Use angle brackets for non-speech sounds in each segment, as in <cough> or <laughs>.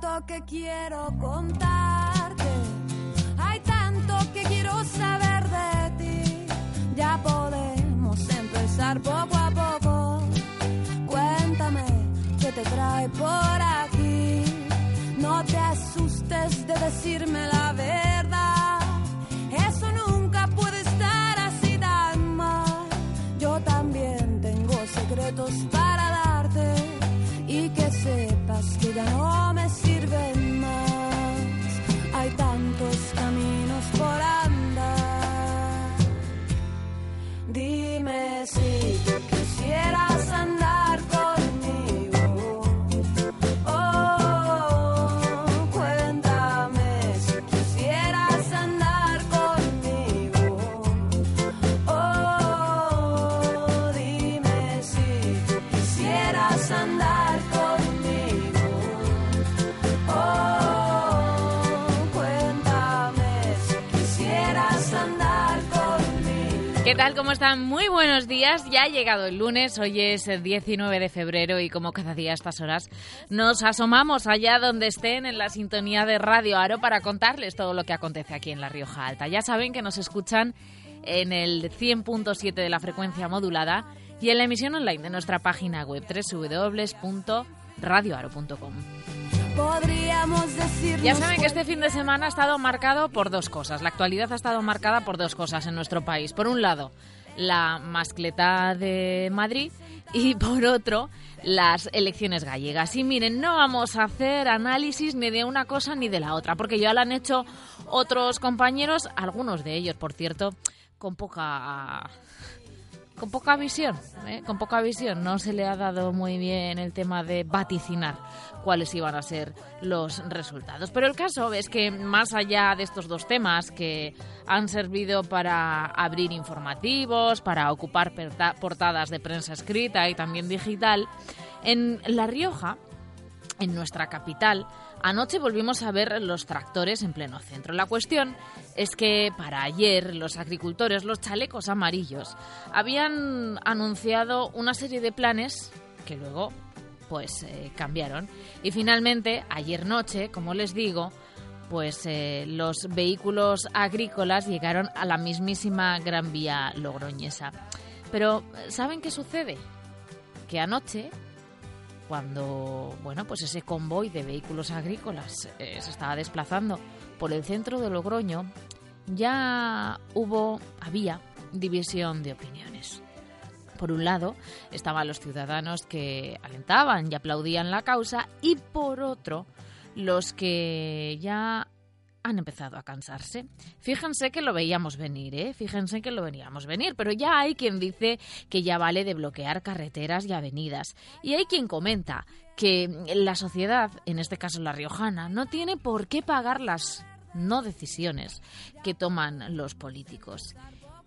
tanto que quiero contarte, hay tanto que quiero saber de ti. Ya podemos empezar poco a poco. Cuéntame qué te trae por aquí. No te asustes de decirme la verdad. Si quisieras andar tal? ¿Cómo están? Muy buenos días. Ya ha llegado el lunes, hoy es el 19 de febrero y como cada día a estas horas nos asomamos allá donde estén en la sintonía de Radio Aro para contarles todo lo que acontece aquí en La Rioja Alta. Ya saben que nos escuchan en el 100.7 de la frecuencia modulada y en la emisión online de nuestra página web www.radioaro.com. Podríamos decir. Ya saben que este fin de semana ha estado marcado por dos cosas. La actualidad ha estado marcada por dos cosas en nuestro país. Por un lado, la mascleta de Madrid y <laughs> por otro, las elecciones gallegas. Y miren, no vamos a hacer análisis ni de una cosa ni de la otra, porque ya lo han hecho otros compañeros, algunos de ellos, por cierto, con poca con poca visión, ¿eh? con poca visión. No se le ha dado muy bien el tema de vaticinar cuáles iban a ser los resultados. Pero el caso es que más allá de estos dos temas que han servido para abrir informativos, para ocupar portadas de prensa escrita y también digital, en La Rioja, en nuestra capital, anoche volvimos a ver los tractores en pleno centro. La cuestión es que para ayer los agricultores, los chalecos amarillos, habían anunciado una serie de planes que luego pues eh, cambiaron. Y finalmente, ayer noche, como les digo, pues eh, los vehículos agrícolas llegaron a la mismísima Gran Vía logroñesa. Pero, ¿saben qué sucede? Que anoche cuando bueno pues ese convoy de vehículos agrícolas eh, se estaba desplazando por el centro de Logroño ya hubo había división de opiniones. Por un lado estaban los ciudadanos que alentaban y aplaudían la causa y por otro los que ya han empezado a cansarse. Fíjense que lo veíamos venir, ¿eh? Fíjense que lo veníamos venir, pero ya hay quien dice que ya vale de bloquear carreteras y avenidas. Y hay quien comenta que la sociedad, en este caso la riojana, no tiene por qué pagar las no decisiones que toman los políticos.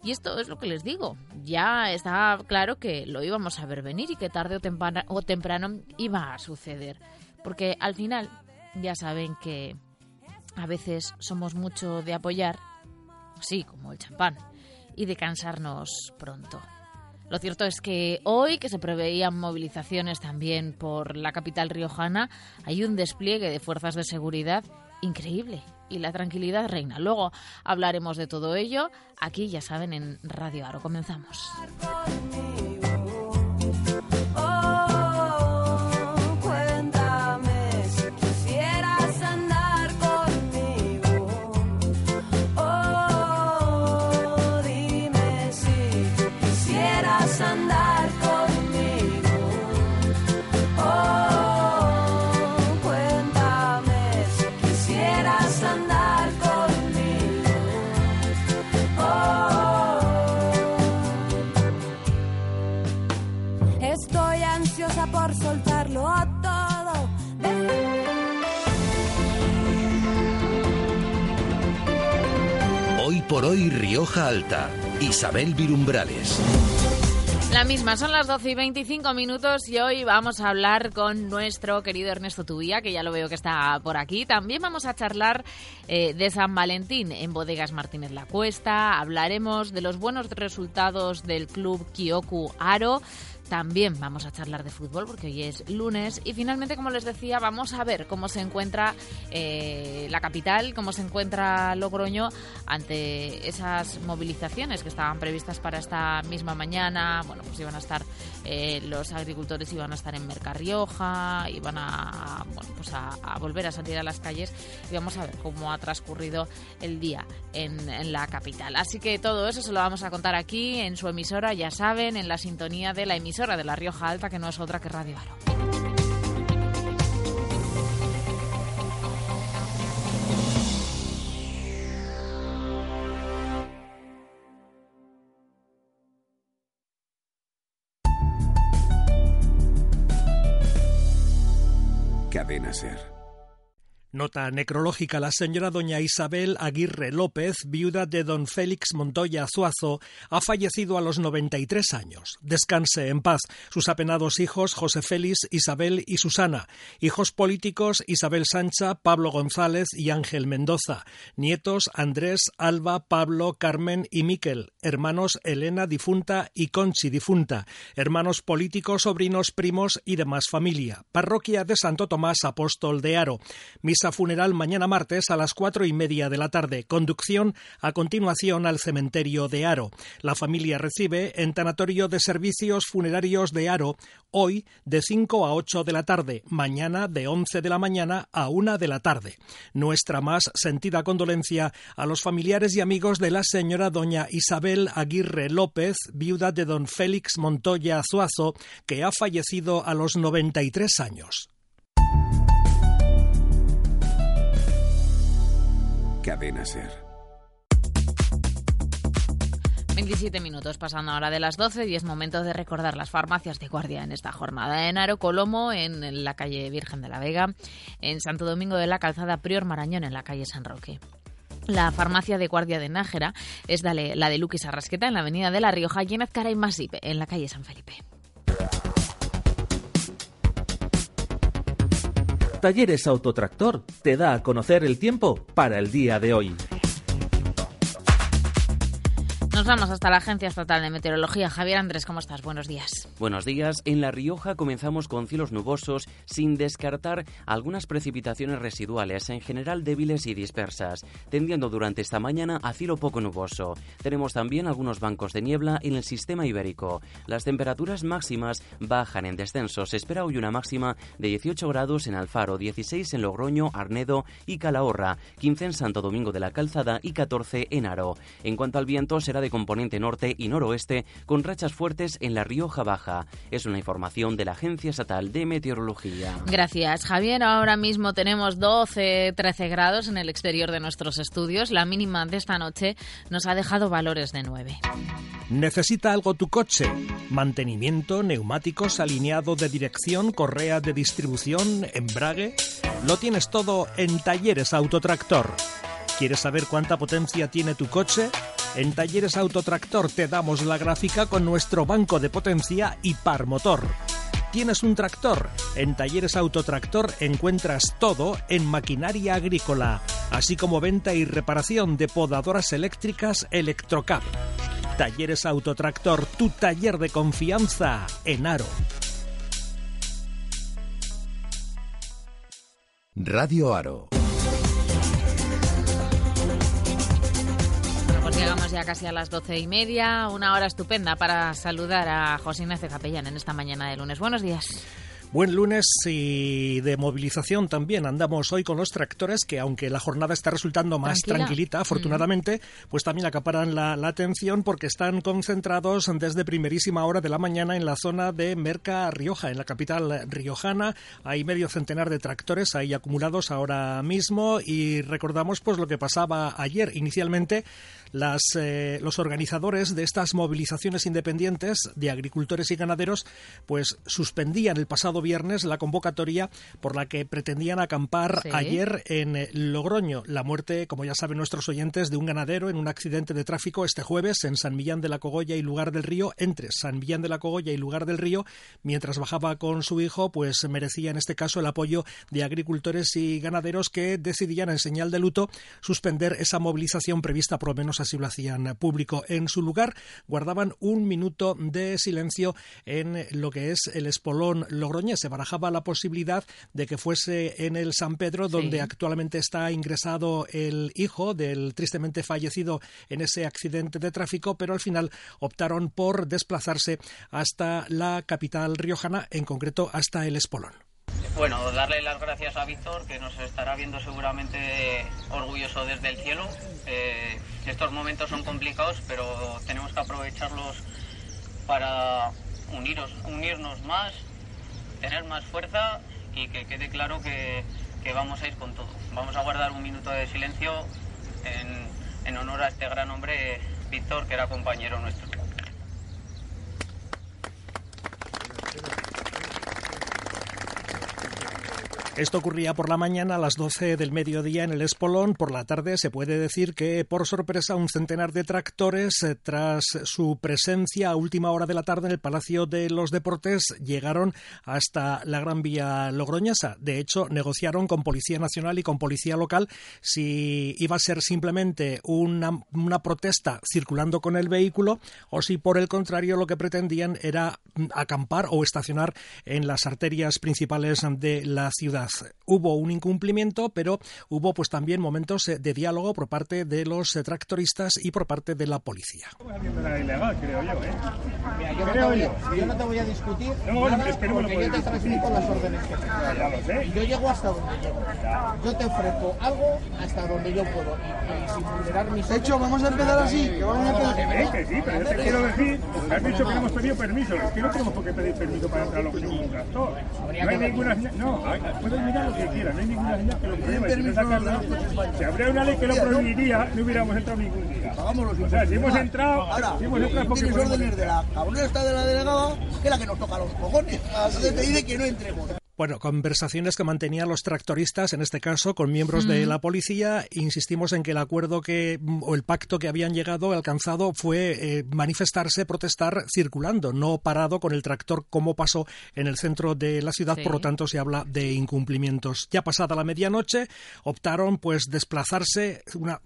Y esto es lo que les digo. Ya está claro que lo íbamos a ver venir y que tarde o o temprano iba a suceder. Porque al final ya saben que a veces somos mucho de apoyar, sí, como el champán, y de cansarnos pronto. Lo cierto es que hoy, que se preveían movilizaciones también por la capital riojana, hay un despliegue de fuerzas de seguridad increíble y la tranquilidad reina. Luego hablaremos de todo ello aquí, ya saben, en Radio Aro. Comenzamos. Por hoy Rioja Alta. Isabel Virumbrales. La misma, son las 12 y 25 minutos y hoy vamos a hablar con nuestro querido Ernesto Tubía, que ya lo veo que está por aquí. También vamos a charlar eh, de San Valentín en Bodegas Martínez La Cuesta. Hablaremos de los buenos resultados del club Kyoku Aro. También vamos a charlar de fútbol porque hoy es lunes y finalmente, como les decía, vamos a ver cómo se encuentra eh, la capital, cómo se encuentra Logroño ante esas movilizaciones que estaban previstas para esta misma mañana. Bueno, pues iban a estar eh, los agricultores iban a estar en Mercarrioja, iban a, bueno, pues a, volver a salir a las calles y vamos a ver cómo ha transcurrido el día en, en la capital. Así que todo eso se lo vamos a contar aquí en su emisora, ya saben, en la sintonía de la emisora de La Rioja Alta, que no es otra que Radio Aro. Nota necrológica. La señora doña Isabel Aguirre López, viuda de don Félix Montoya Azuazo, ha fallecido a los 93 años. Descanse en paz. Sus apenados hijos, José Félix, Isabel y Susana. Hijos políticos, Isabel Sancha, Pablo González y Ángel Mendoza. Nietos, Andrés, Alba, Pablo, Carmen y Miquel. Hermanos, Elena difunta y Conchi difunta. Hermanos políticos, sobrinos, primos y demás familia. Parroquia de Santo Tomás Apóstol de Aro funeral mañana martes a las cuatro y media de la tarde. Conducción a continuación al cementerio de Aro. La familia recibe en Tanatorio de Servicios Funerarios de Aro hoy de 5 a 8 de la tarde, mañana de 11 de la mañana a 1 de la tarde. Nuestra más sentida condolencia a los familiares y amigos de la señora doña Isabel Aguirre López, viuda de don Félix Montoya Azuazo, que ha fallecido a los 93 años. Cadena Ser. 27 minutos pasando ahora de las 12 y es momento de recordar las farmacias de guardia en esta jornada. En Aro Colomo, en la calle Virgen de la Vega, en Santo Domingo de la Calzada Prior Marañón, en la calle San Roque. La farmacia de guardia de Nájera es la de Luquis Arrasqueta en la avenida de La Rioja y en Azcara y en la calle San Felipe. Talleres Autotractor te da a conocer el tiempo para el día de hoy. Vamos hasta la Agencia Estatal de Meteorología. Javier Andrés, ¿cómo estás? Buenos días. Buenos días. En La Rioja comenzamos con cielos nubosos, sin descartar algunas precipitaciones residuales, en general débiles y dispersas, tendiendo durante esta mañana a cielo poco nuboso. Tenemos también algunos bancos de niebla en el sistema ibérico. Las temperaturas máximas bajan en descenso. Se espera hoy una máxima de 18 grados en Alfaro, 16 en Logroño, Arnedo y Calahorra, 15 en Santo Domingo de la Calzada y 14 en Aro. En cuanto al viento, será de componente norte y noroeste con rachas fuertes en la Rioja Baja. Es una información de la Agencia Estatal de Meteorología. Gracias, Javier. Ahora mismo tenemos 12, 13 grados en el exterior de nuestros estudios. La mínima de esta noche nos ha dejado valores de 9. ¿Necesita algo tu coche? Mantenimiento, neumáticos, alineado de dirección, correa de distribución, embrague. Lo tienes todo en Talleres Autotractor. ¿Quieres saber cuánta potencia tiene tu coche? En Talleres Autotractor te damos la gráfica con nuestro banco de potencia y par motor. ¿Tienes un tractor? En Talleres Autotractor encuentras todo en maquinaria agrícola, así como venta y reparación de podadoras eléctricas Electrocap. Talleres Autotractor, tu taller de confianza en Aro. Radio Aro. Llegamos ya casi a las doce y media, una hora estupenda para saludar a José Ignacio Capellán en esta mañana de lunes. Buenos días. Buen lunes y de movilización también. Andamos hoy con los tractores que, aunque la jornada está resultando más tranquilita, afortunadamente, pues también acaparan la, atención porque están concentrados desde primerísima hora de la mañana en la zona de Merca Rioja, en la capital riojana. Hay medio centenar de tractores ahí acumulados ahora mismo y recordamos pues lo que pasaba ayer. Inicialmente las, eh, los organizadores de estas movilizaciones independientes de agricultores y ganaderos pues suspendían el pasado viernes la convocatoria por la que pretendían acampar ayer en eh, Logroño. La muerte, como ya saben nuestros oyentes, de un ganadero en un accidente de tráfico este jueves en San Millán de la Cogolla y Lugar del Río, entre San Millán de la Cogolla y Lugar del Río, mientras bajaba con su hijo, pues merecía en este caso el apoyo de agricultores y ganaderos que decidían en señal de luto suspender esa movilización prevista por lo menos así lo hacían público. En su lugar guardaban un minuto de silencio en lo que es el espolón Se barajaba la posibilidad de que fuese en el San Pedro, donde actualmente está ingresado el hijo del tristemente fallecido en ese accidente de tráfico, pero al final optaron por desplazarse hasta la capital riojana, en concreto hasta el Espolón. Bueno, darle las gracias a Víctor, que nos estará viendo seguramente orgulloso desde el cielo. Eh, estos momentos son complicados, pero tenemos que aprovecharlos para uniros, unirnos más, tener más fuerza y que quede claro que, vamos a ir con todo. Vamos a guardar un minuto de silencio en, en honor a este gran hombre, Víctor, que era compañero nuestro. Esto ocurría por la mañana a las 12 del mediodía en el Espolón. Por la tarde se puede decir que, por sorpresa, un centenar de tractores, eh, tras su presencia a última hora de la tarde en el Palacio de los Deportes, llegaron hasta la Gran Vía Logroñesa. De hecho, negociaron con Policía Nacional y con Policía Local si iba a ser simplemente una, una protesta circulando con el vehículo o si, por el contrario, lo que pretendían era acampar o estacionar en las arterias principales de la ciudad. Hubo un incumplimiento, pero hubo pues también momentos eh, de diálogo por parte de los tractoristas y por parte de la policía. yo, ¿eh? Yo, no te voy, no a discutir no, nada porque yo te transmito las órdenes que tengo. Yo llego hasta donde llego. Yo te ofrezco algo hasta donde yo puedo y, y sin vulnerar mis... De hecho, vamos a empezar así. Que vamos a empezar... Que sí, pero yo te quiero decir, has dicho que hemos pedido permiso. Es que no tenemos por qué pedir permiso para entrar a los ningún tractor. No hay ninguna... No, mirar lo que quiera, no hay ninguna señal que lo prohíba. Si, no si habría una ley que lo prohibiría, no hubiéramos entrado ningún día. O sea, si hemos entrado, Ahora, si hemos entrado porque órdenes de la cabrona está de la delegada, que es la que nos toca los cojones. Entonces te dice que no entremos. Bueno, conversaciones que mantenían los tractoristas, en este caso con miembros de la policía. Insistimos en que el acuerdo que o el pacto que habían llegado, alcanzado, fue eh, manifestarse, protestar circulando, no parado con el tractor como pasó en el centro de la ciudad. Por lo tanto, se habla de incumplimientos. Ya pasada la medianoche, optaron pues desplazarse una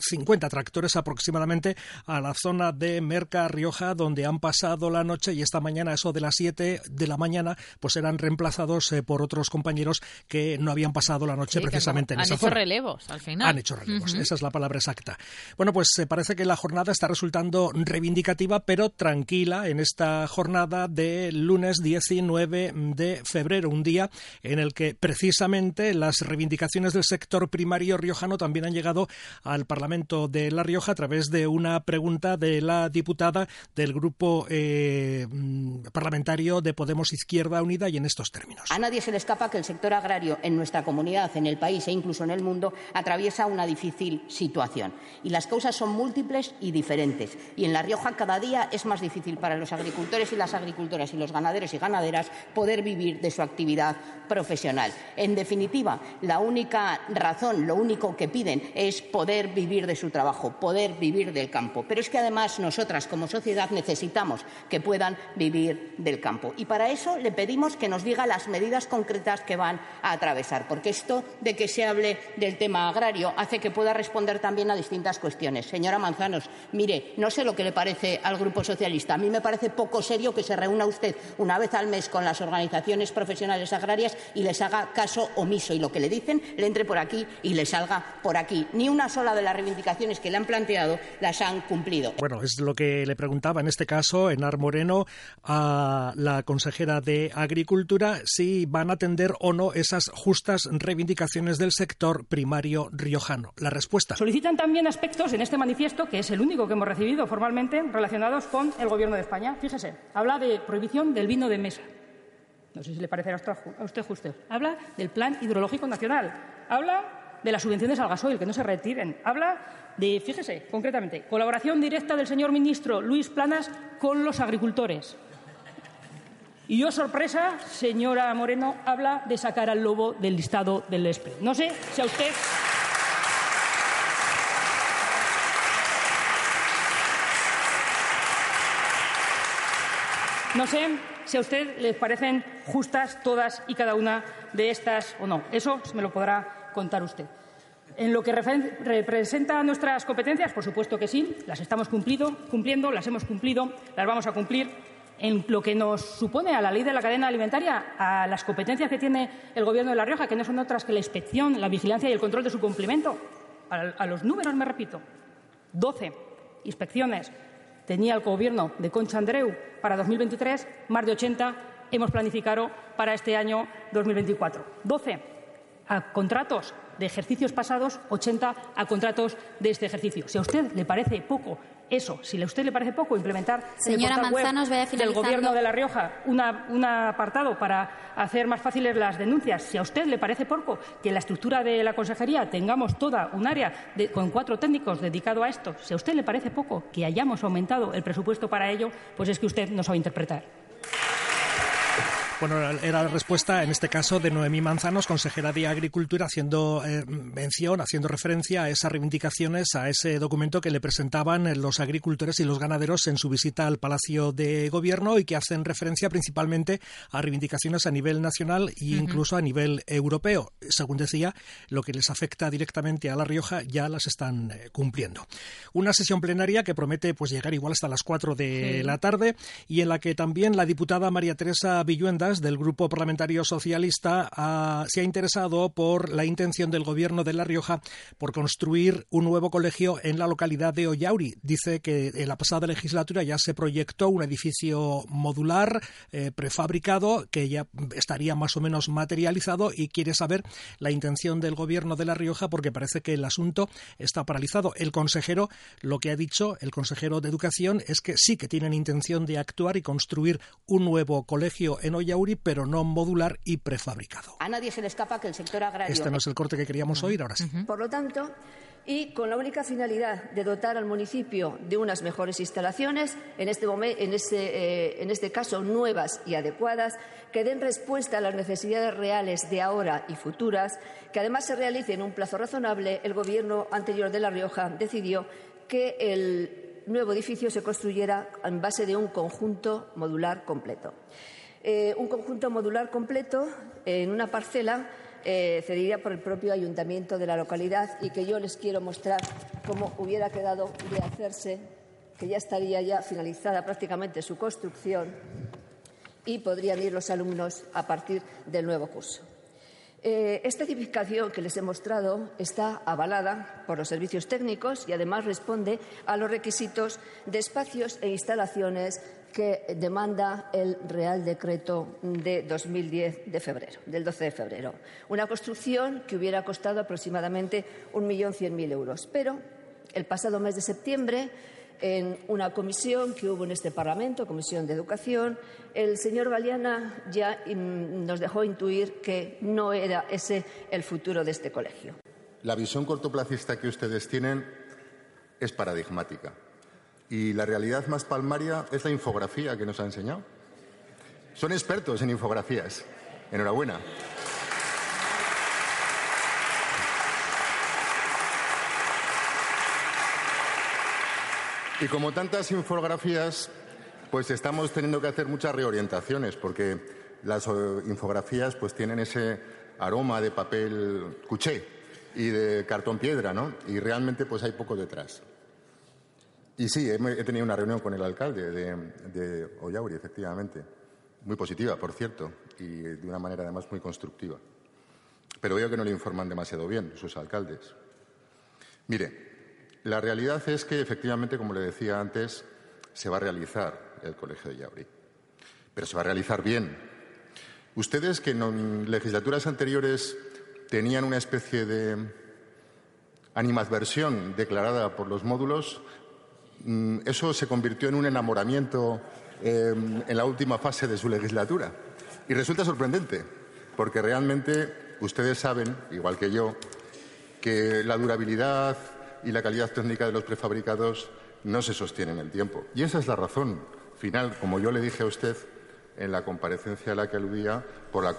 50 tractores aproximadamente a la zona de Merca Rioja, donde han pasado la noche y esta mañana, eso de las 7 de la mañana, pues eran reemplazados por otros compañeros que no habían pasado la noche precisamente en esa zona. Han hecho relevos al final. Han hecho relevos, esa es la palabra exacta. Bueno, pues se parece que la jornada está resultando reivindicativa, pero tranquila en esta jornada de lunes 19 de febrero, un día en el que precisamente las reivindicaciones del sector primario riojano también han llegado al Parlamento de La Rioja a través de una pregunta de la diputada del grupo eh, mm, parlamentario de Podemos Izquierda Unida y en estos términos nadie se le escapa que el sector agrario en nuestra comunidad, en el país e incluso en el mundo atraviesa una difícil situación. Y las causas son múltiples y diferentes. Y en La Rioja cada día es más difícil para los agricultores y las agricultoras y los ganaderos y ganaderas poder vivir de su actividad profesional. En definitiva, la única razón, lo único que piden es poder vivir de su trabajo, poder vivir del campo. Pero es que además nosotras como sociedad necesitamos que puedan vivir del campo. Y para eso le pedimos que nos diga las medidas concretas que van a atravesar. Porque esto de que se hable del tema agrario hace que pueda responder también a distintas cuestiones. Señora Manzanos, mire, no sé lo que le parece al Grupo Socialista. A mí me parece poco serio que se reúna usted una vez al mes con las organizaciones profesionales agrarias y les haga caso omiso y lo que le dicen le entre por aquí y le salga por aquí. Ni una sola de las reivindicaciones que le han planteado las han cumplido. Bueno, es lo que le preguntaba en este caso Enar Moreno a la consejera de Agricultura si van a atender o no esas justas reivindicaciones del sector primario riojano. La respuesta. Solicitan también aspectos en este manifiesto, que es el único que hemos recibido formalmente, relacionados con el Gobierno de España. Fíjese, habla de prohibición del vino de mesa. No sé si le parecerá a usted justo. Habla del Plan Hidrológico Nacional. Habla de las subvenciones al gasoil, que no se retiren. Habla de, fíjese, concretamente, colaboración directa del señor ministro Luis Planas con los agricultores. Y yo, sorpresa, señora Moreno, habla de sacar al lobo del listado del ESPE. No sé si a usted. No sé si a usted le parecen justas todas y cada una de estas o no. Eso me lo podrá contar usted. En lo que representa nuestras competencias, por supuesto que sí, las estamos cumpliendo, las hemos cumplido, las vamos a cumplir. En lo que nos supone a la ley de la cadena alimentaria, a las competencias que tiene el Gobierno de La Rioja, que no son otras que la inspección, la vigilancia y el control de su cumplimiento. A, los números me repito. Doce inspecciones tenía el Gobierno de Concha Andreu para 2023, más de 80 hemos planificado para este año 2024. Doce a contratos de ejercicios pasados, 80 a contratos de este ejercicio. Si a usted le parece poco eso, si a usted le parece poco implementar Señora en el Manzanos, web del Gobierno de La Rioja un apartado para hacer más fáciles las denuncias, si a usted le parece poco que en la estructura de la consejería tengamos toda un área con cuatro técnicos dedicado a esto, si a usted le parece poco que hayamos aumentado el presupuesto para ello, pues es que usted no sabe interpretar. Bueno, era la respuesta en este caso de Noemí Manzanos, consejera de Agricultura, haciendo eh, mención, haciendo referencia a esas reivindicaciones, a ese documento que le presentaban los agricultores y los ganaderos en su visita al Palacio de Gobierno y que hacen referencia principalmente a reivindicaciones a nivel nacional e incluso a nivel europeo. Según decía, lo que les afecta directamente a La Rioja ya las están eh, cumpliendo. Una sesión plenaria que promete pues llegar igual hasta las 4 de sí. la tarde y en la que también la diputada María Teresa Villuenda del Grupo Parlamentario Socialista ha, se ha interesado por la intención del Gobierno de La Rioja por construir un nuevo colegio en la localidad de Ollauri. Dice que en la pasada legislatura ya se proyectó un edificio modular eh, prefabricado que ya estaría más o menos materializado y quiere saber la intención del Gobierno de La Rioja porque parece que el asunto está paralizado. El consejero lo que ha dicho, el consejero de Educación, es que sí que tienen intención de actuar y construir un nuevo colegio en Ollauri pero no modular y prefabricado. A nadie se le escapa que el sector agrario. Este no es el corte que queríamos oír, ahora sí. Uh -huh. Por lo tanto, y con la única finalidad de dotar al municipio de unas mejores instalaciones, en este, en este, eh, en este caso nuevas y adecuadas, que den respuesta a las necesidades reales de ahora y futuras, que además se realice en un plazo razonable, el Gobierno anterior de La Rioja decidió que el nuevo edificio se construyera en base de un conjunto modular completo eh, un conjunto modular completo en una parcela eh, cedida por el propio ayuntamiento de la localidad y que yo les quiero mostrar cómo hubiera quedado de hacerse, que ya estaría ya finalizada prácticamente su construcción y podrían ir los alumnos a partir del nuevo curso. Eh, esta edificación que les he mostrado está avalada por los servicios técnicos y además responde a los requisitos de espacios e instalaciones que demanda el Real Decreto de 2010 de febrero, del 12 de febrero. Una construcción que hubiera costado aproximadamente 1.100.000 euros. Pero el pasado mes de septiembre en una comisión que hubo en este Parlamento, Comisión de Educación, el señor Galeana ya nos dejó intuir que no era ese el futuro de este colegio. La visión cortoplacista que ustedes tienen es paradigmática. Y la realidad más palmaria es la infografía que nos ha enseñado. Son expertos en infografías. Enhorabuena. Y como tantas infografías, pues estamos teniendo que hacer muchas reorientaciones, porque las eh, infografías pues tienen ese aroma de papel cuché y de cartón piedra, ¿no? Y realmente pues hay poco detrás. Y sí, he, tenido una reunión con el alcalde de, de efectivamente. Muy positiva, por cierto, y de una manera además muy constructiva. Pero veo que no le informan demasiado bien sus alcaldes. Mire, la realidad es que efectivamente, como le decía antes, se va a realizar el Colegio de Yauri. Pero se va a realizar bien. Ustedes que en legislaturas anteriores tenían una especie de animadversión declarada por los módulos, eso se convirtió en un enamoramiento em, en la última fase de su legislatura. Y resulta sorprendente, porque realmente ustedes saben, igual que yo, que la durabilidad y la calidad técnica de los prefabricados no se sostienen en el tiempo. Y esa es la razón final, como yo le dije a usted en la comparecencia a la que aludía, por la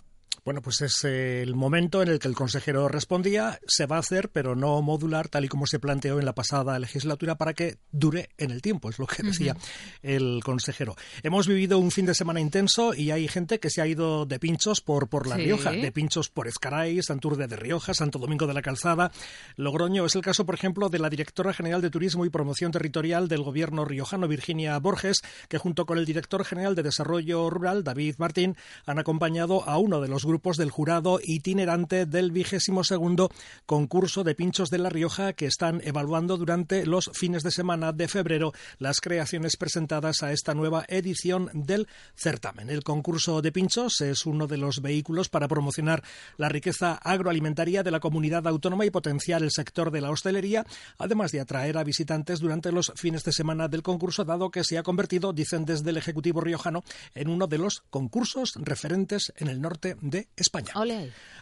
bueno, pues es el momento en el que el consejero respondía, se va a hacer, pero no modular, tal y como se planteó en la pasada legislatura, para que dure en el tiempo, es lo que decía el consejero. Hemos vivido un fin de semana intenso y hay gente que se ha ido de pinchos por, por La Rioja, de pinchos por Escaray, Santurce de Rioja, Santo Domingo de la Calzada, Logroño. Es el caso, por ejemplo, de la directora general de Turismo y Promoción Territorial del Gobierno riojano, Virginia Borges, que junto con el director general de Desarrollo Rural, David Martín, han acompañado a uno de los grupos del jurado itinerante del vigésimo segundo concurso de pinchos de La Rioja que están evaluando durante los fines de semana de febrero las creaciones presentadas a esta nueva edición del certamen. El concurso de pinchos es uno de los vehículos para promocionar la riqueza agroalimentaria de la comunidad autónoma y potenciar el sector de la hostelería, además de atraer a visitantes durante los fines de semana del concurso, dado que se ha convertido, dicen desde el Ejecutivo riojano, en uno de los concursos referentes en el norte de España.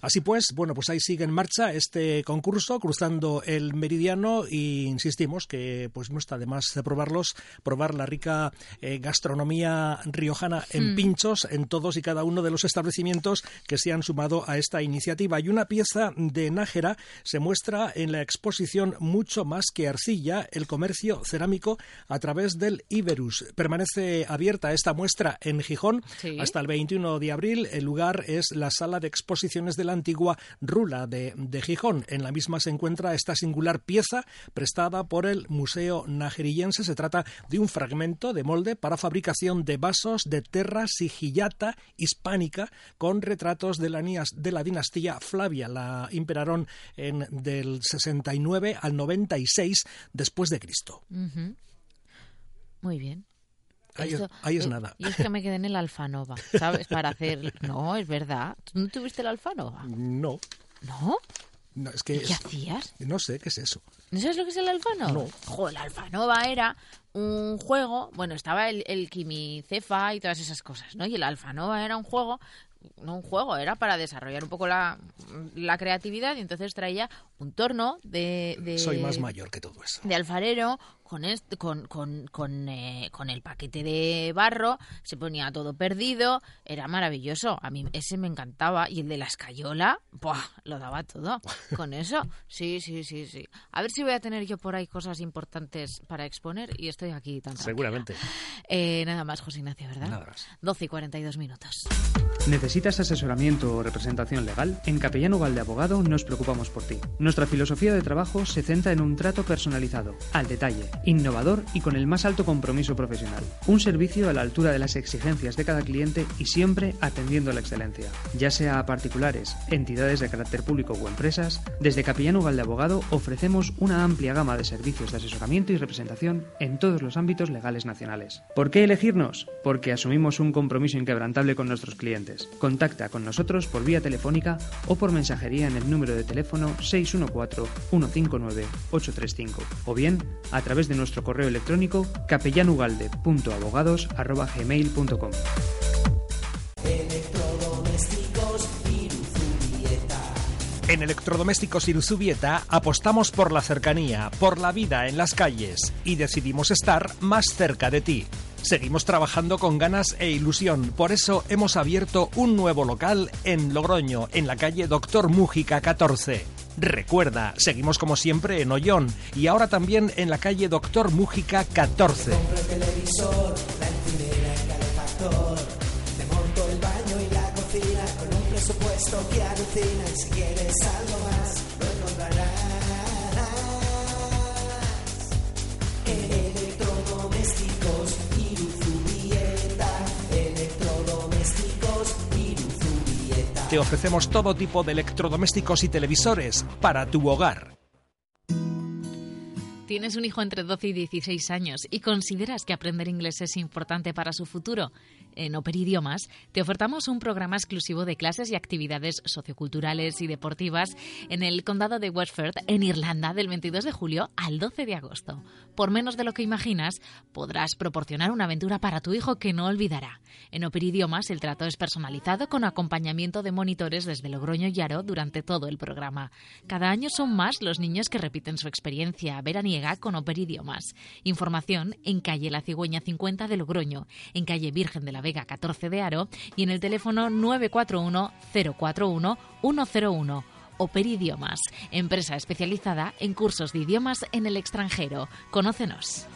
Así pues, bueno, pues ahí sigue en marcha este concurso cruzando el meridiano y insistimos que pues no está de más de probarlos, probar la rica eh, gastronomía riojana en mm. pinchos en todos y cada uno de los establecimientos que se han sumado a esta iniciativa. Y una pieza de Nájera se muestra en la exposición Mucho más que arcilla, el comercio cerámico a través del Iberus. Permanece abierta esta muestra en Gijón hasta el 21 de abril. El lugar es la sala de exposiciones de la antigua Rula de, Gijón. En la misma se encuentra esta singular pieza prestada por el Museo Najerillense. Se trata de un fragmento de molde para fabricación de vasos de terra sigillata hispánica con retratos de la, de la dinastía Flavia. La imperaron en, del 69 al 96 después de Cristo. Muy bien. Ahí, es, eh, nada. Y es que me quedé en el Alfanova, ¿sabes? Para hacer... <laughs> No, es verdad. ¿Tú no tuviste el Alfanova? No. ¿No? No, es que ¿Qué hacías? No sé qué es eso. ¿No sabes lo que es el Alfanova? No. Joder, el Alfanova era un juego, bueno, estaba el, el Quimicefa y todas esas cosas, ¿no? Y el Alfanova era un juego no un juego, era para desarrollar un poco la, la creatividad y entonces traía un torno de, Soy más mayor que todo eso. De alfarero con, con, con, con, eh, con, el paquete de barro, se ponía todo perdido, era maravilloso. A mí ese me encantaba. Y el de la escayola, ¡buah! lo daba todo <laughs> con eso. Sí, sí, sí, sí. A ver si voy a tener yo por ahí cosas importantes para exponer y estoy aquí tan Seguramente. Eh, nada más, José Ignacio, ¿verdad? Nada más. 12 y 42 minutos. ¿Necesitas asesoramiento o representación legal? En Capellán Gal de Abogado nos preocupamos por ti. Nuestra filosofía de trabajo se centra en un trato personalizado, al detalle, innovador y con el más alto compromiso profesional. Un servicio a la altura de las exigencias de cada cliente y siempre atendiendo a la excelencia. Ya sea a particulares, entidades de carácter público o empresas, desde Capellán Gal de Abogado ofrecemos una amplia gama de servicios de asesoramiento y representación en todos los ámbitos legales nacionales. ¿Por qué elegirnos? Porque asumimos un compromiso inquebrantable con nuestros clientes. Contacta con nosotros por vía telefónica o por mensajería en el número de teléfono 614-159-835 o bien a través de nuestro correo electrónico capellanugalde.abogados.gmail.com En Electrodomésticos Iruzubieta apostamos por la cercanía, por la vida en las calles y decidimos estar más cerca de ti. Seguimos trabajando con ganas e ilusión, por eso hemos abierto un nuevo local en Logroño, en la calle Doctor Mújica 14. Recuerda, seguimos como siempre en Ollón y ahora también en la calle Doctor Mújica 14. el televisor, la el calefactor, me monto el baño y la supuesto que alucina si quieres algo Ofrecemos todo tipo de electrodomésticos y televisores para tu hogar. ¿Tienes un hijo entre 12 y 16 años y consideras que aprender inglés es importante para su futuro? En Operidiomas te ofertamos un programa exclusivo de clases y actividades socioculturales y deportivas en el condado de Westford, en Irlanda, del 22 de julio al 12 de agosto. Por menos de lo que imaginas, podrás proporcionar una aventura para tu hijo que no olvidará. En Operidiomas el trato es personalizado con acompañamiento de monitores desde Logroño y Aro durante todo el programa. Cada año son más los niños que repiten su experiencia veraniega con Operidiomas. Información en calle La Cigüeña 50 de Logroño, en calle Virgen de la Vega 14 de Aro y en el teléfono 941 041 101. Operidiomas, empresa especializada en cursos de idiomas en el extranjero. Conócenos.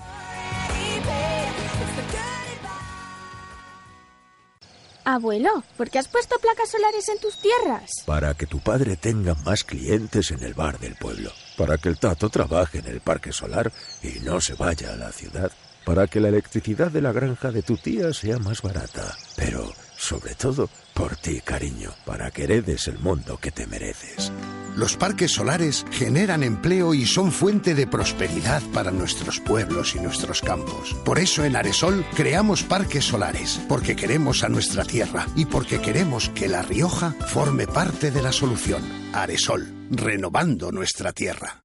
Abuelo, ¿por qué has puesto placas solares en tus tierras? Para que tu padre tenga más clientes en el bar del pueblo. Para que el tato trabaje en el parque solar y no se vaya a la ciudad. Para que la electricidad de la granja de tu tía sea más barata. Pero, sobre todo, por ti, cariño. Para que heredes el mundo que te mereces. Los parques solares generan empleo y son fuente de prosperidad para nuestros pueblos y nuestros campos. Por eso en Aresol creamos parques solares, porque queremos a nuestra tierra y porque queremos que La Rioja forme parte de la solución. Aresol, renovando nuestra tierra.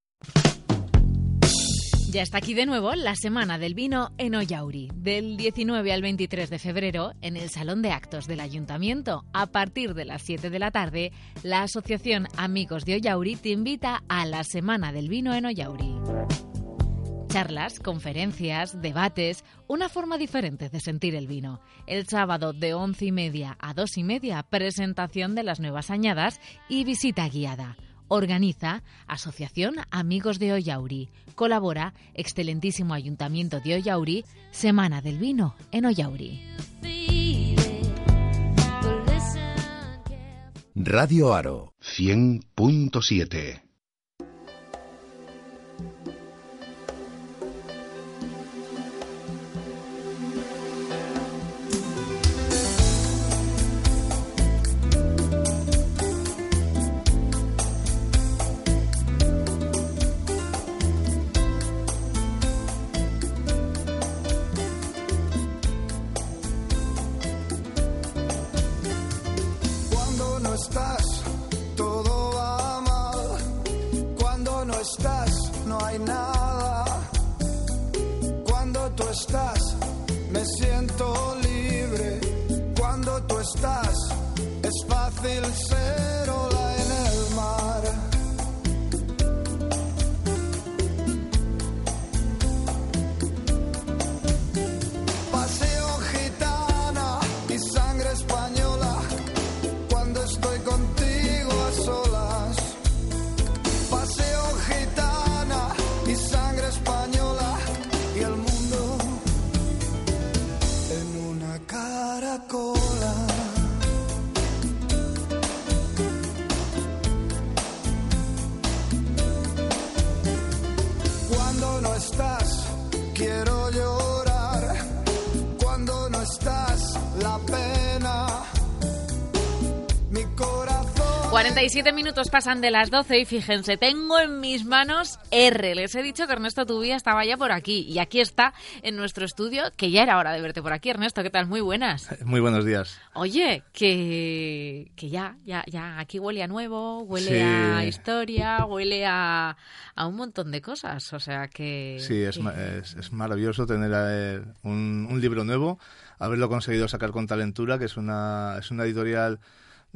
Ya está aquí de nuevo la Semana del Vino en Ollauri, del 19 al 23 de febrero, en el Salón de Actos del Ayuntamiento. A partir de las 7 de la tarde, la Asociación Amigos de Ollauri te invita a la Semana del Vino en Ollauri. Charlas, conferencias, debates, una forma diferente de sentir el vino. El sábado de 11 y media a 2 y media, presentación de las nuevas añadas y visita guiada. Organiza Asociación Amigos de Ollauri. Colabora Excelentísimo Ayuntamiento de Ollauri, Semana del Vino en Ollauri. Radio Aro 100.7 Cuando no estás, quiero llorar. 47 minutos pasan de las 12 y fíjense, tengo en mis manos R. Les he dicho que Ernesto Tubía estaba ya por aquí y aquí está en nuestro estudio, que ya era hora de verte por aquí. Ernesto, ¿qué tal? Muy buenas. <laughs> Muy buenos días. Oye, que, que ya, ya, ya, aquí huele a nuevo, huele Sí. a historia, huele a, a un montón de cosas. O sea que... Sí, es, que- ma- es, es maravilloso tener eh, un, un libro nuevo, haberlo conseguido sacar con Talentura, que es una, es una editorial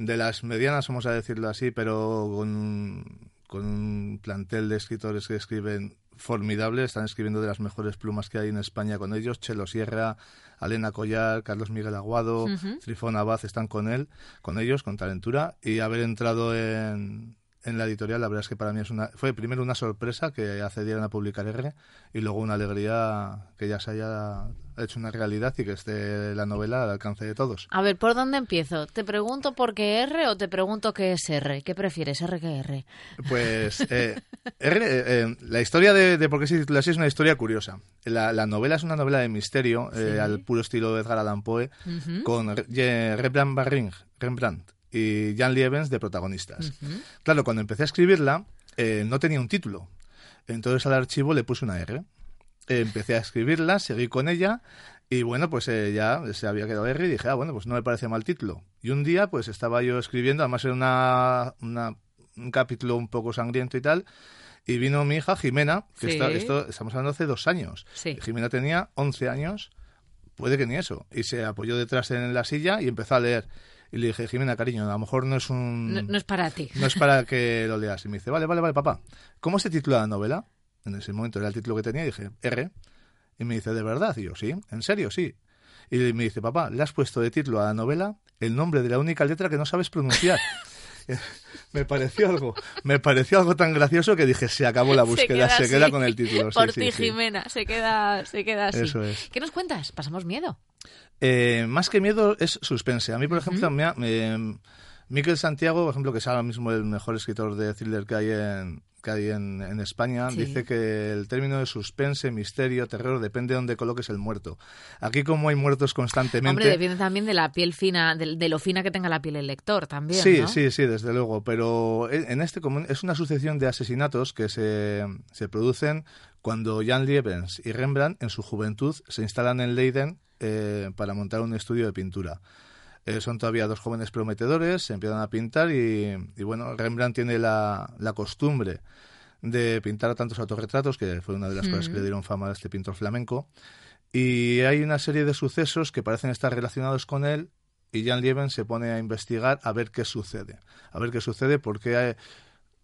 de las medianas, vamos a decirlo así, pero con, un- con un plantel de escritores que escriben formidable, están escribiendo de las mejores plumas que hay en España con ellos, Chelo Sierra, Alena Collar, Carlos Miguel Aguado, Ujú. Trifón Abad están con él, con ellos, con Talentura, y haber entrado en, en la editorial, la verdad es que para mí es una, fue primero una sorpresa que accedieran a publicar R y luego una alegría que ya se haya hecho una realidad y que esté la novela al alcance de todos. A ver, ¿por dónde empiezo? ¿Te pregunto por qué R o te pregunto qué es R? ¿Qué prefieres, R que R? Pues <laughs> eh, R, eh, eh, la historia de, de por qué se titula así es una historia curiosa. La, la novela es una novela de misterio eh, al puro estilo de Edgar Allan Poe con Re- Rembrandt Barring, Rembrandt y Jan Lievens de protagonistas. Claro, cuando empecé a escribirla, eh, no tenía un título. Entonces al archivo le puse una R. Empecé a escribirla, seguí con ella y bueno, pues eh, ya se había quedado R y dije, ah, bueno, pues no me parece mal título. Y un día, pues estaba yo escribiendo, además era una, una- un capítulo un poco sangriento y tal, y vino mi hija Jimena, que Sí. está- esto estamos hablando hace dos años. Sí. Jimena tenía 11 años, puede que ni eso, y se apoyó detrás en la silla y empezó a leer. Y le dije, Jimena, cariño, a lo mejor no es un... No, no es para ti. No es para que <laughs> lo leas. Y me dice, vale, vale, vale, papá. ¿Cómo se titula la novela? En ese momento era el título que tenía y dije, R. Y me dice, ¿de verdad? Y yo, sí, ¿en serio? Sí. Y me dice, papá, le has puesto de título a la novela el nombre de la única letra que no sabes pronunciar. <laughs> <laughs> me pareció algo, me pareció algo tan gracioso que dije, se acabó la búsqueda, se queda, así. con el título. Por sí, ti, sí. Jimena, se queda, se queda así. Eso es. ¿Qué nos cuentas? ¿Pasamos miedo? Eh, más que miedo es suspense. A mí, por ejemplo, me, ha- me- Miquel Santiago, por ejemplo, que es ahora mismo el mejor escritor de thriller que hay en, que hay en, en España, Sí. dice que el término de suspense, misterio, terror, depende de dónde coloques el muerto. Aquí, como hay muertos constantemente... Hombre, depende también de la piel fina, de, de lo fina que tenga la piel el lector también, Sí, ¿no? sí, sí, desde luego. Pero en este es una sucesión de asesinatos que se, se producen cuando Jan Lievens y Rembrandt en su juventud se instalan en Leiden eh, para montar un estudio de pintura. Eh, son todavía dos jóvenes prometedores, se empiezan a pintar y, y, bueno, Rembrandt tiene la, la costumbre de pintar tantos autorretratos, que fue una de las cosas que Mm. le dieron fama a este pintor flamenco. Y hay una serie de sucesos que parecen estar relacionados con él y Jan Lievens se pone a investigar a ver qué sucede. A ver qué sucede porque eh,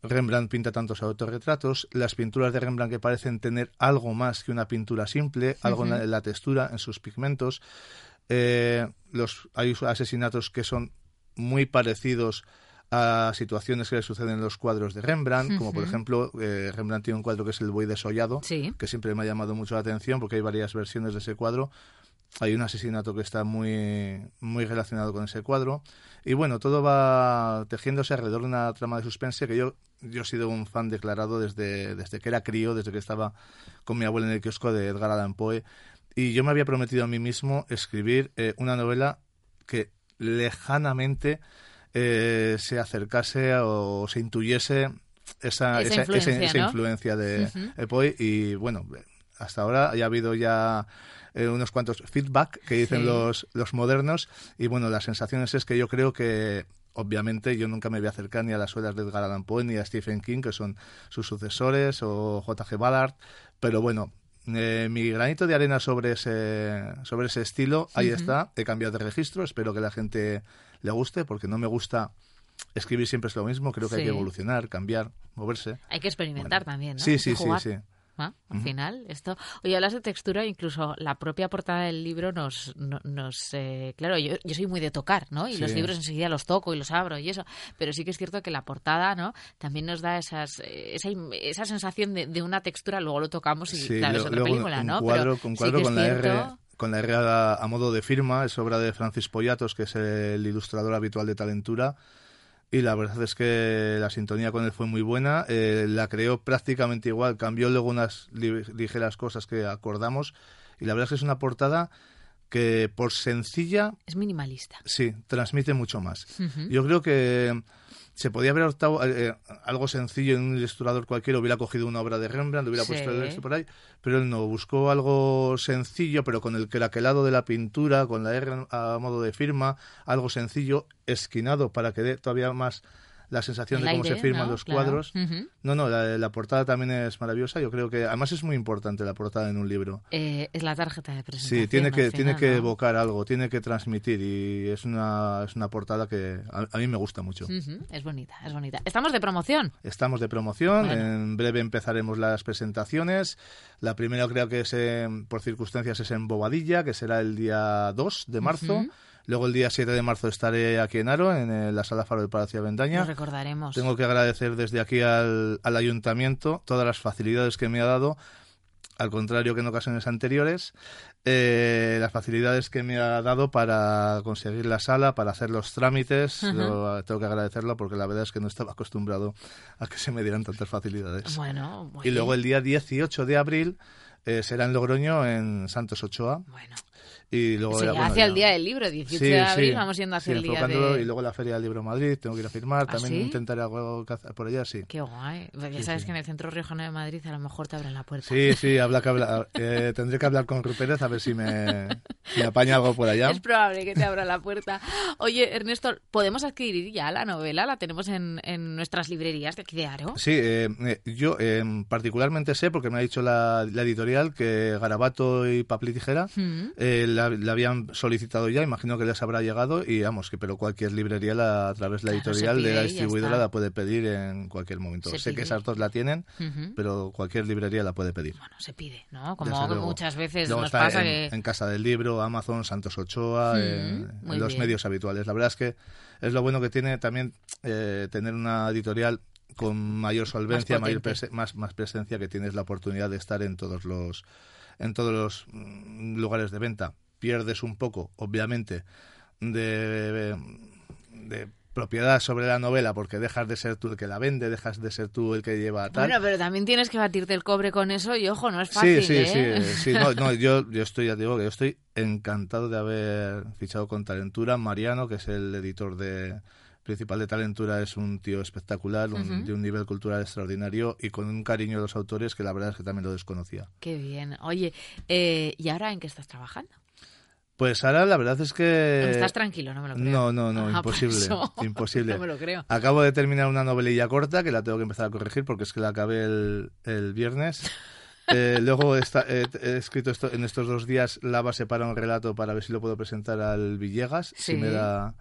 Rembrandt pinta tantos autorretratos, las pinturas de Rembrandt que parecen tener algo más que una pintura simple, algo en la, en la textura, en sus pigmentos. Eh, los, hay asesinatos que son muy parecidos a situaciones que le suceden en los cuadros de Rembrandt, como por ejemplo, eh, Rembrandt tiene un cuadro que es el buey desollado, Sí. que siempre me ha llamado mucho la atención porque hay varias versiones de ese cuadro. Hay un asesinato que está muy, muy relacionado con ese cuadro. Y bueno, todo va tejiéndose alrededor de una trama de suspense que yo, yo he sido un fan declarado desde, desde que era crío, desde que estaba con mi abuela en el kiosco de Edgar Allan Poe. Y yo me había prometido a mí mismo escribir eh, una novela que lejanamente eh, se acercase o se intuyese esa, Esa esa, influencia, esa- esa ¿no? influencia de Ujú. eh, Poe. Y bueno, hasta ahora ya ha habido ya eh, unos cuantos feedback que dicen Sí. los, los modernos. Y bueno, las sensaciones es que yo creo que obviamente yo nunca me voy a acercar ni a las obras de Edgar Allan Poe ni a Stephen King, que son sus sucesores, o J.G. Ballard. Pero bueno, eh, mi granito de arena sobre ese, sobre ese estilo, ahí está. He cambiado de registro, espero que la gente le guste, porque no me gusta escribir siempre es lo mismo. Creo que hay que evolucionar, cambiar, moverse. Hay que experimentar también, ¿no? Sí, sí, sí, sí. ¿Ah? Al final, esto. Oye, hablas de textura, incluso la propia portada del libro nos. no- nos eh, claro, yo, yo soy muy de tocar, ¿no? Y los libros enseguida los toco y los abro y eso. Pero sí que es cierto que la portada, ¿no? También nos da esas, eh, esa, esa sensación de, de una textura, luego lo tocamos y, Sí, claro, es otra película, un ¿no? Cuadro, Pero sí cuadro con, la R, con la R a, a modo de firma, es obra de Francis Pollatos, que es el ilustrador habitual de Talentura. Y la verdad es que la sintonía con él fue muy buena. eh, la creó prácticamente igual, cambió luego unas li- ligeras cosas que acordamos. Y la verdad es que es una portada que, por sencilla, Es minimalista. sí, transmite mucho más. Yo creo que se podía haber optado eh, eh, algo sencillo en un ilustrador cualquiera, hubiera cogido una obra de Rembrandt, le hubiera Sí. puesto el por ahí, pero él no, buscó algo sencillo, pero con el craquelado de la pintura, con la R a modo de firma, algo sencillo, esquinado para que dé todavía más la sensación El de cómo aire, se firman ¿no? los Claro. cuadros. Ujú. No, no, la, la portada también es maravillosa. Yo creo que además es muy importante la portada en un libro. Eh, es la tarjeta de presentación. Sí, tiene que, al tiene final, que ¿no? evocar algo, tiene que transmitir y es una, es una portada que a, a mí me gusta mucho. Ujú, Es bonita, es bonita. Estamos de promoción. Estamos de promoción, Bueno. en breve empezaremos las presentaciones. La primera creo que es en- por circunstancias es en Bobadilla, que será el día 2 de marzo. Ujú. Luego el día 7 de marzo estaré aquí en Aro, en eh, la Sala Faro del Palacio de Avendaña. Lo recordaremos. Tengo que agradecer desde aquí al, al ayuntamiento todas las facilidades que me ha dado al contrario que en ocasiones anteriores, eh, las facilidades que me ha dado para conseguir la sala, para hacer los trámites, lo- tengo que agradecerlo porque la verdad es que no estaba acostumbrado a que se me dieran tantas facilidades. Bueno, y luego el día 18 de abril eh, será en Logroño, en Santos Ochoa. Bueno. Y luego Sí, ya, bueno, hacia el ya- día del libro, 18 Sí, de abril, sí. vamos yendo hacia el día de... Y luego la Feria del Libro Madrid, tengo que ir a firmar. ¿Ah, También intentaré algo por allá, sí. Qué guay. Pues ya Sí, sabes que en el Centro Riojano de Madrid a lo mejor te abren la puerta. Sí, sí, habla que habla, eh, tendré que hablar con Rupérez a ver si me, me apaña algo por allá. <laughs> Es probable que te abra la puerta. Oye, Ernesto, ¿podemos adquirir ya la novela? ¿La tenemos en, en nuestras librerías de aquí de Aro? Sí, eh, eh, yo eh, particularmente sé, porque me ha dicho la, la editorial, que Garabato y Papel y Tijera Mm. eh, la, la habían solicitado ya, imagino que les habrá llegado, y vamos, que pero cualquier librería la- a través de la Claro, editorial de la distribuidora la puede pedir en cualquier momento. Se sé que esas dos la tienen, pero cualquier librería la puede pedir. Bueno, se pide, ¿no? Como muchas veces Luego nos está pasa en, que... en Casa del Libro, Amazon, Santos Ochoa, en, los medios habituales. La verdad es que es lo bueno que tiene también eh, tener una editorial con mayor solvencia, mayor potente. prese- más, más presencia, que tienes la oportunidad de estar en todos los en todos los mm, lugares de venta. Pierdes un poco, obviamente, de, de propiedad sobre la novela porque dejas de ser tú el que la vende, dejas de ser tú el que lleva tal. Bueno, pero también tienes que batirte el cobre con eso y ojo, no es fácil, sí, ¿eh? sí, sí. No, no, yo, yo estoy, ya digo que yo estoy encantado de haber fichado con Talentura. Mariano, que es el editor de principal de Talentura, es un tío espectacular, un- de un nivel cultural extraordinario y con un cariño a los autores que la verdad es que también lo desconocía. Qué bien. Oye, eh, ¿y ahora en qué estás trabajando? Pues ahora la verdad es que... Estás tranquilo, no me lo creo. No, no, no, Ah, por imposible, <laughs> imposible. No me lo creo. Acabo de terminar una novelilla corta que la tengo que empezar a corregir porque es que la acabé el, el viernes. <laughs> Eh, luego eh, he escrito esto, en estos dos días la base para un relato para ver si lo puedo presentar al Villegas, Sí. si me da...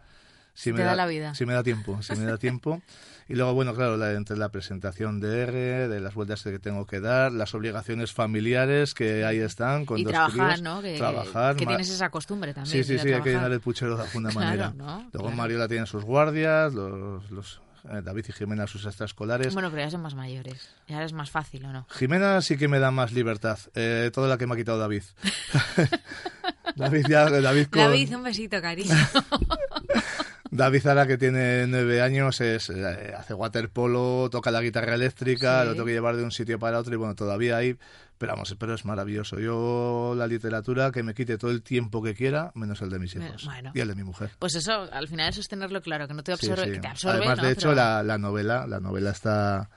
Si me Te da la vida. Si me da tiempo, si me da tiempo. <laughs> Y luego, bueno, claro, la- entre la presentación de R, de las vueltas que tengo que dar, las obligaciones familiares que ahí están con y dos trabajar, críos. ¿no? Que, trabajar. que tienes esa costumbre también. Sí, sí, sí, hay que llenar el puchero de alguna <laughs> Claro, manera. ¿no? Luego Claro. Mariola tiene sus guardias, los, los, eh, David y Jimena sus extraescolares. Bueno, pero ya son más mayores. Ya es más fácil, ¿o no? Jimena sí que me da más libertad, eh, toda la que me ha quitado David. <laughs> David ya, David con... David, un besito, cariño. David ahora que tiene nueve años es eh, hace waterpolo, toca la guitarra eléctrica, Sí. lo tengo que llevar de un sitio para otro y bueno, todavía hay, pero vamos, pero es maravilloso. Yo la literatura que me quite todo el tiempo que quiera, menos el de mis hijos Bueno. y el de mi mujer. Pues eso, al final eso es tenerlo claro, que no te Sí, absorbe, sí. que te absorbe, Además, ¿no? de hecho, Pero- la, la novela, la novela está,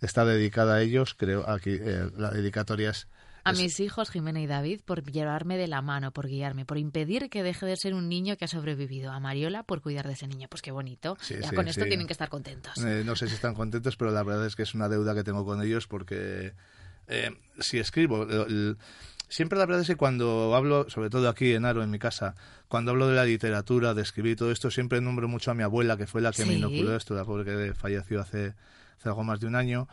está dedicada a ellos, creo, aquí eh, la dedicatoria es... A es- mis hijos, Jimena y David, por llevarme de la mano, por guiarme, por impedir que deje de ser un niño que ha sobrevivido. A Mariola por cuidar de ese niño. Pues qué bonito. Sí, ya sí, con esto sí. tienen que estar contentos. Eh, no sé si están contentos, pero la verdad es que es una deuda que tengo con ellos porque eh, si escribo, el- siempre la verdad es que cuando hablo, sobre todo aquí en Aro, en mi casa, cuando hablo de la literatura, de escribir todo esto, siempre nombro mucho a mi abuela, que fue la que me inoculó esto, la pobre que falleció hace, hace algo más de un año.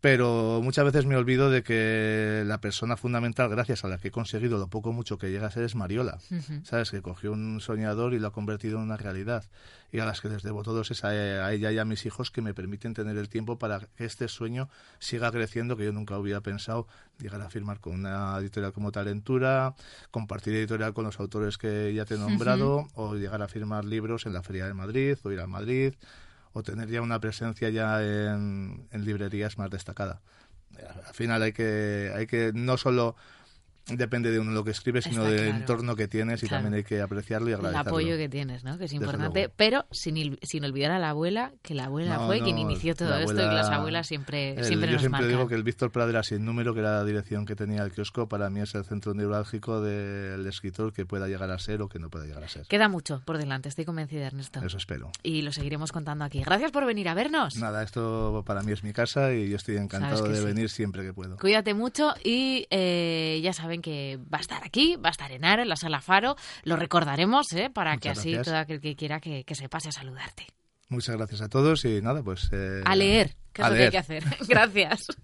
Pero muchas veces me olvido de que la persona fundamental, gracias a la que he conseguido lo poco mucho que llega a ser, es Mariola. ¿Sabes? Que cogió un soñador y lo ha convertido en una realidad. Y a las que les debo todos es a, a ella y a mis hijos que me permiten tener el tiempo para que este sueño siga creciendo, que yo nunca hubiera pensado llegar a firmar con una editorial como Talentura, compartir editorial con los autores que ya te he nombrado, o llegar a firmar libros en la Feria de Madrid, o ir a Madrid, o tener ya una presencia ya en, en librerías más destacada. Al final hay que, hay que no solo depende de uno lo que escribe, sino Está del claro. entorno que tienes y Claro. también hay que apreciarlo y El agradecerlo. apoyo que tienes, ¿no? Que es importante. Pero sin, sin olvidar a la abuela, que la abuela No, fue quien no, inició todo la esto y que abuela- las abuelas siempre, el- siempre yo nos siempre marcan. digo que el Víctor Pradera sin número, que era la dirección que tenía el kiosco, para mí es el centro neurálgico del escritor que pueda llegar a ser o que no pueda llegar a ser. Queda mucho por delante, estoy convencida, Ernesto. Eso espero. Y lo seguiremos contando aquí. Gracias por venir a vernos. Nada, esto para mí es mi casa y yo estoy encantado de sí. venir siempre que puedo. Cuídate mucho y eh, ya saben que va a estar aquí, va a estar en Aro, en la sala Faro. Lo recordaremos ¿eh? para que así gracias. todo aquel que quiera que, que se pase a saludarte. Muchas gracias a todos y nada, pues... eh, A leer, que es lo que hay que hacer. <laughs> Gracias. <laughs>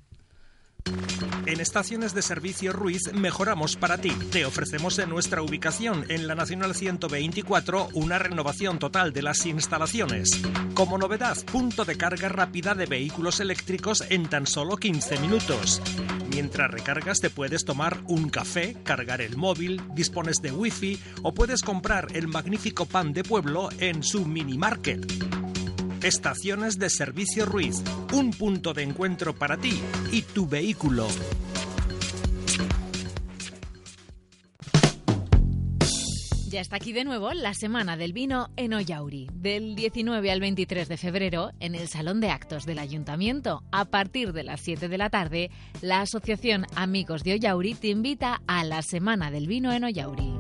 En estaciones de servicio Ruiz mejoramos para ti. Te ofrecemos en nuestra ubicación en la Nacional 124 una renovación total de las instalaciones. Como novedad, punto de carga rápida de vehículos eléctricos en tan solo 15 minutos. Mientras recargas te puedes tomar un café, cargar el móvil, dispones de wifi o puedes comprar el magnífico pan de pueblo en su mini market. Estaciones de Servicio Ruiz, un punto de encuentro para ti y tu vehículo. Ya está aquí de nuevo la Semana del Vino en Oyauri, del 19 al 23 de febrero en el Salón de Actos del Ayuntamiento. A partir de las 7 de la tarde, la Asociación Amigos de Oyauri te invita a la Semana del Vino en Oyauri.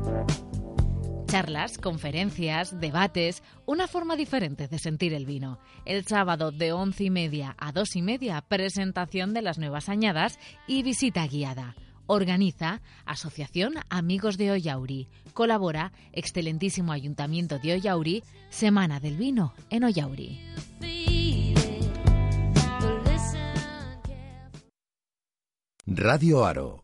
Charlas, conferencias, debates, una forma diferente de sentir el vino. El sábado de once y media a dos y media, presentación de las nuevas añadas y visita guiada. Organiza Asociación Amigos de Oyauri. Colabora Excelentísimo Ayuntamiento de Oyauri, Semana del Vino en Oyauri. Radio Aro.